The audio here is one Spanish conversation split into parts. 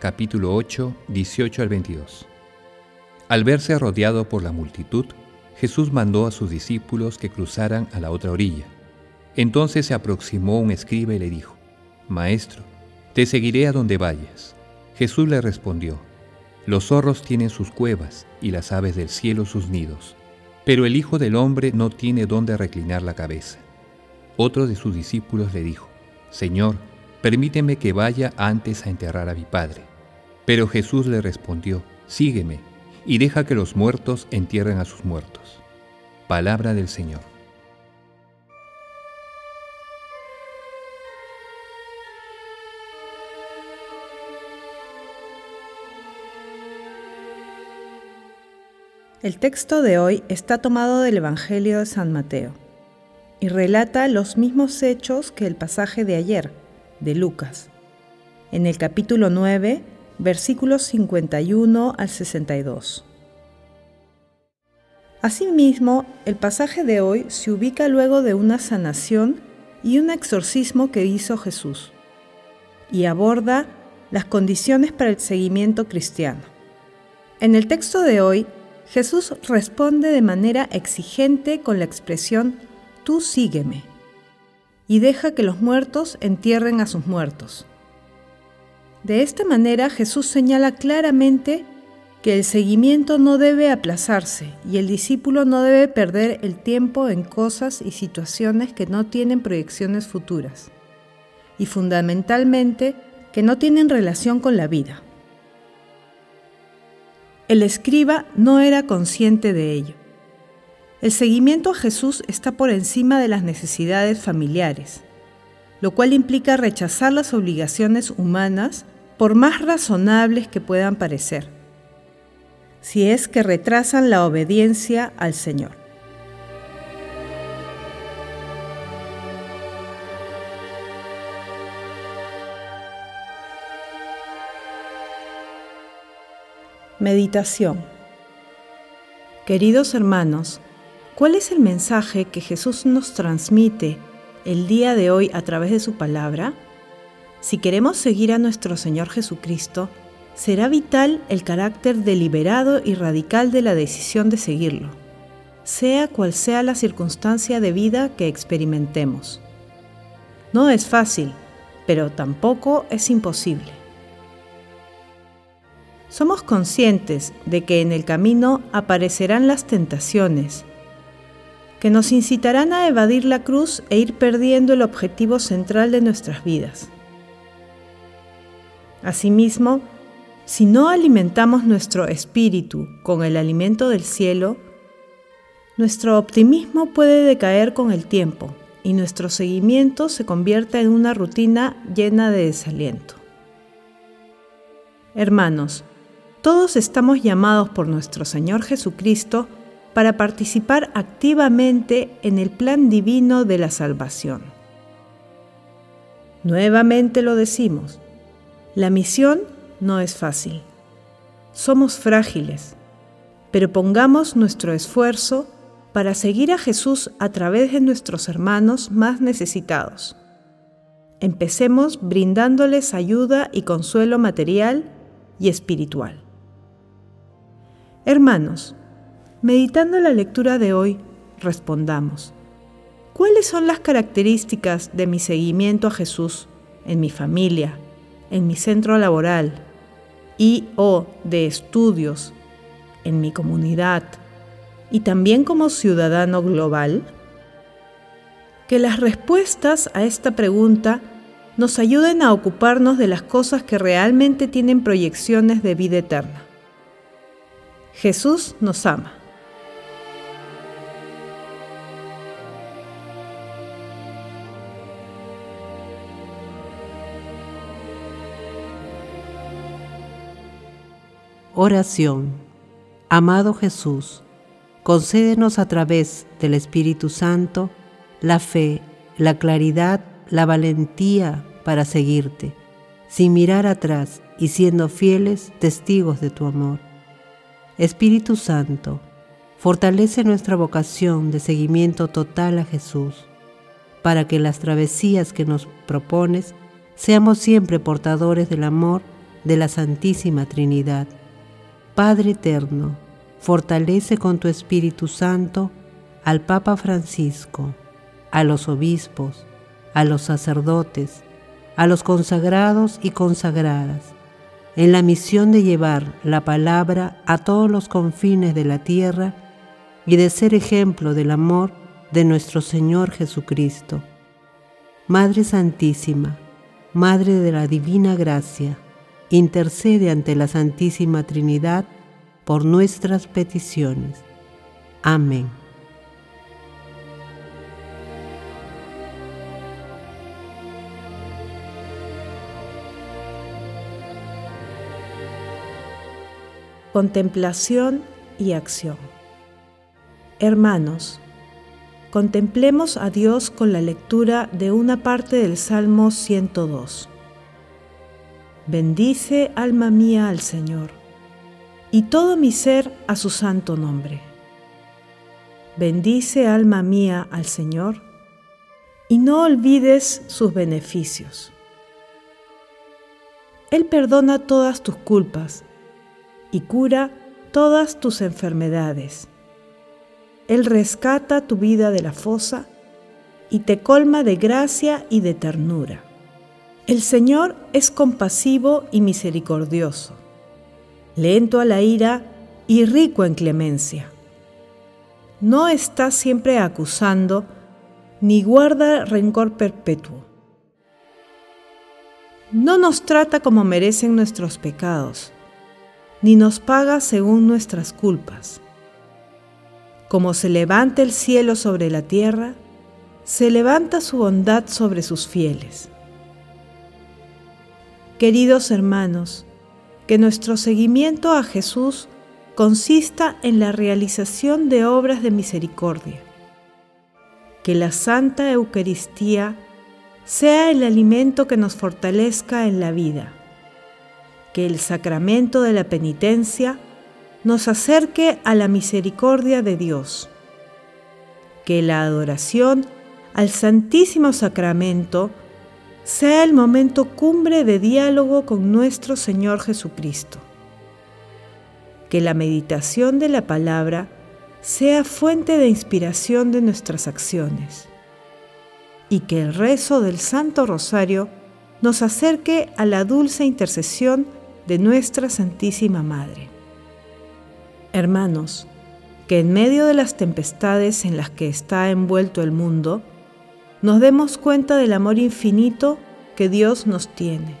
capítulo 8, 18 al 22. Al verse rodeado por la multitud, Jesús mandó a sus discípulos que cruzaran a la otra orilla. Entonces se aproximó un escriba y le dijo, Maestro, te seguiré a donde vayas. Jesús le respondió, Los zorros tienen sus cuevas y las aves del cielo sus nidos, pero el Hijo del Hombre no tiene dónde reclinar la cabeza. Otro de sus discípulos le dijo, Señor, permíteme que vaya antes a enterrar a mi Padre. Pero Jesús le respondió, Sígueme, y deja que los muertos entierren a sus muertos. Palabra del Señor. El texto de hoy está tomado del Evangelio de San Mateo y relata los mismos hechos que el pasaje de ayer, de Lucas. En el capítulo 9, versículos 51 al 62. Asimismo, el pasaje de hoy se ubica luego de una sanación y un exorcismo que hizo Jesús, y aborda las condiciones para el seguimiento cristiano. En el texto de hoy, Jesús responde de manera exigente con la expresión Tú sígueme, y deja que los muertos entierren a sus muertos. De esta manera Jesús señala claramente que el seguimiento no debe aplazarse y el discípulo no debe perder el tiempo en cosas y situaciones que no tienen proyecciones futuras y fundamentalmente que no tienen relación con la vida. El escriba no era consciente de ello. El seguimiento a Jesús está por encima de las necesidades familiares, lo cual implica rechazar las obligaciones humanas por más razonables que puedan parecer, si es que retrasan la obediencia al Señor. Meditación Queridos hermanos, ¿cuál es el mensaje que Jesús nos transmite el día de hoy a través de su palabra? Si queremos seguir a nuestro Señor Jesucristo, será vital el carácter deliberado y radical de la decisión de seguirlo, sea cual sea la circunstancia de vida que experimentemos. No es fácil, pero tampoco es imposible. Somos conscientes de que en el camino aparecerán las tentaciones, que nos incitarán a evadir la cruz e ir perdiendo el objetivo central de nuestras vidas. Asimismo, si no alimentamos nuestro espíritu con el alimento del cielo, nuestro optimismo puede decaer con el tiempo y nuestro seguimiento se convierta en una rutina llena de desaliento. Hermanos, todos estamos llamados por nuestro Señor Jesucristo para participar activamente en el plan divino de la salvación. Nuevamente lo decimos, la misión no es fácil. Somos frágiles, pero pongamos nuestro esfuerzo para seguir a Jesús a través de nuestros hermanos más necesitados. Empecemos brindándoles ayuda y consuelo material y espiritual. Hermanos, meditando la lectura de hoy, respondamos, ¿cuáles son las características de mi seguimiento a Jesús en mi familia, en mi centro laboral, y o de estudios en mi comunidad y también como ciudadano global? Que las respuestas a esta pregunta nos ayuden a ocuparnos de las cosas que realmente tienen proyecciones de vida eterna. Jesús nos ama. Oración. Amado Jesús, concédenos a través del Espíritu Santo la fe, la claridad, la valentía para seguirte, sin mirar atrás y siendo fieles testigos de tu amor. Espíritu Santo, fortalece nuestra vocación de seguimiento total a Jesús, para que las travesías que nos propones seamos siempre portadores del amor de la Santísima Trinidad Padre eterno, fortalece con tu Espíritu Santo al Papa Francisco, a los obispos, a los sacerdotes, a los consagrados y consagradas, en la misión de llevar la palabra a todos los confines de la tierra y de ser ejemplo del amor de nuestro Señor Jesucristo. Madre Santísima, Madre de la Divina Gracia, intercede ante la Santísima Trinidad por nuestras peticiones. Amén. Contemplación y acción. Hermanos, contemplemos a Dios con la lectura de una parte del Salmo 102. Bendice alma mía al Señor, y todo mi ser a su santo nombre. Bendice alma mía al Señor, y no olvides sus beneficios. Él perdona todas tus culpas y cura todas tus enfermedades. Él rescata tu vida de la fosa y te colma de gracia y de ternura. El Señor es compasivo y misericordioso, lento a la ira y rico en clemencia. No está siempre acusando, ni guarda rencor perpetuo. No nos trata como merecen nuestros pecados, ni nos paga según nuestras culpas. Como se levanta el cielo sobre la tierra, se levanta su bondad sobre sus fieles. Queridos hermanos, que nuestro seguimiento a Jesús consista en la realización de obras de misericordia. Que la Santa Eucaristía sea el alimento que nos fortalezca en la vida. Que el sacramento de la penitencia nos acerque a la misericordia de Dios. Que la adoración al Santísimo Sacramento sea el momento cumbre de diálogo con nuestro Señor Jesucristo. Que la meditación de la palabra sea fuente de inspiración de nuestras acciones. Y que el rezo del Santo Rosario nos acerque a la dulce intercesión de nuestra Santísima Madre. Hermanos, que en medio de las tempestades en las que está envuelto el mundo, nos demos cuenta del amor infinito que Dios nos tiene.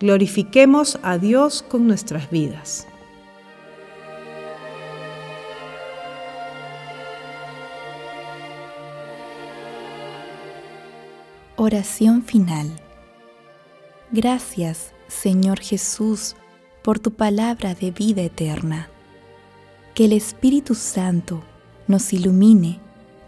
Glorifiquemos a Dios con nuestras vidas. Oración final. Gracias, Señor Jesús, por tu palabra de vida eterna. Que el Espíritu Santo nos ilumine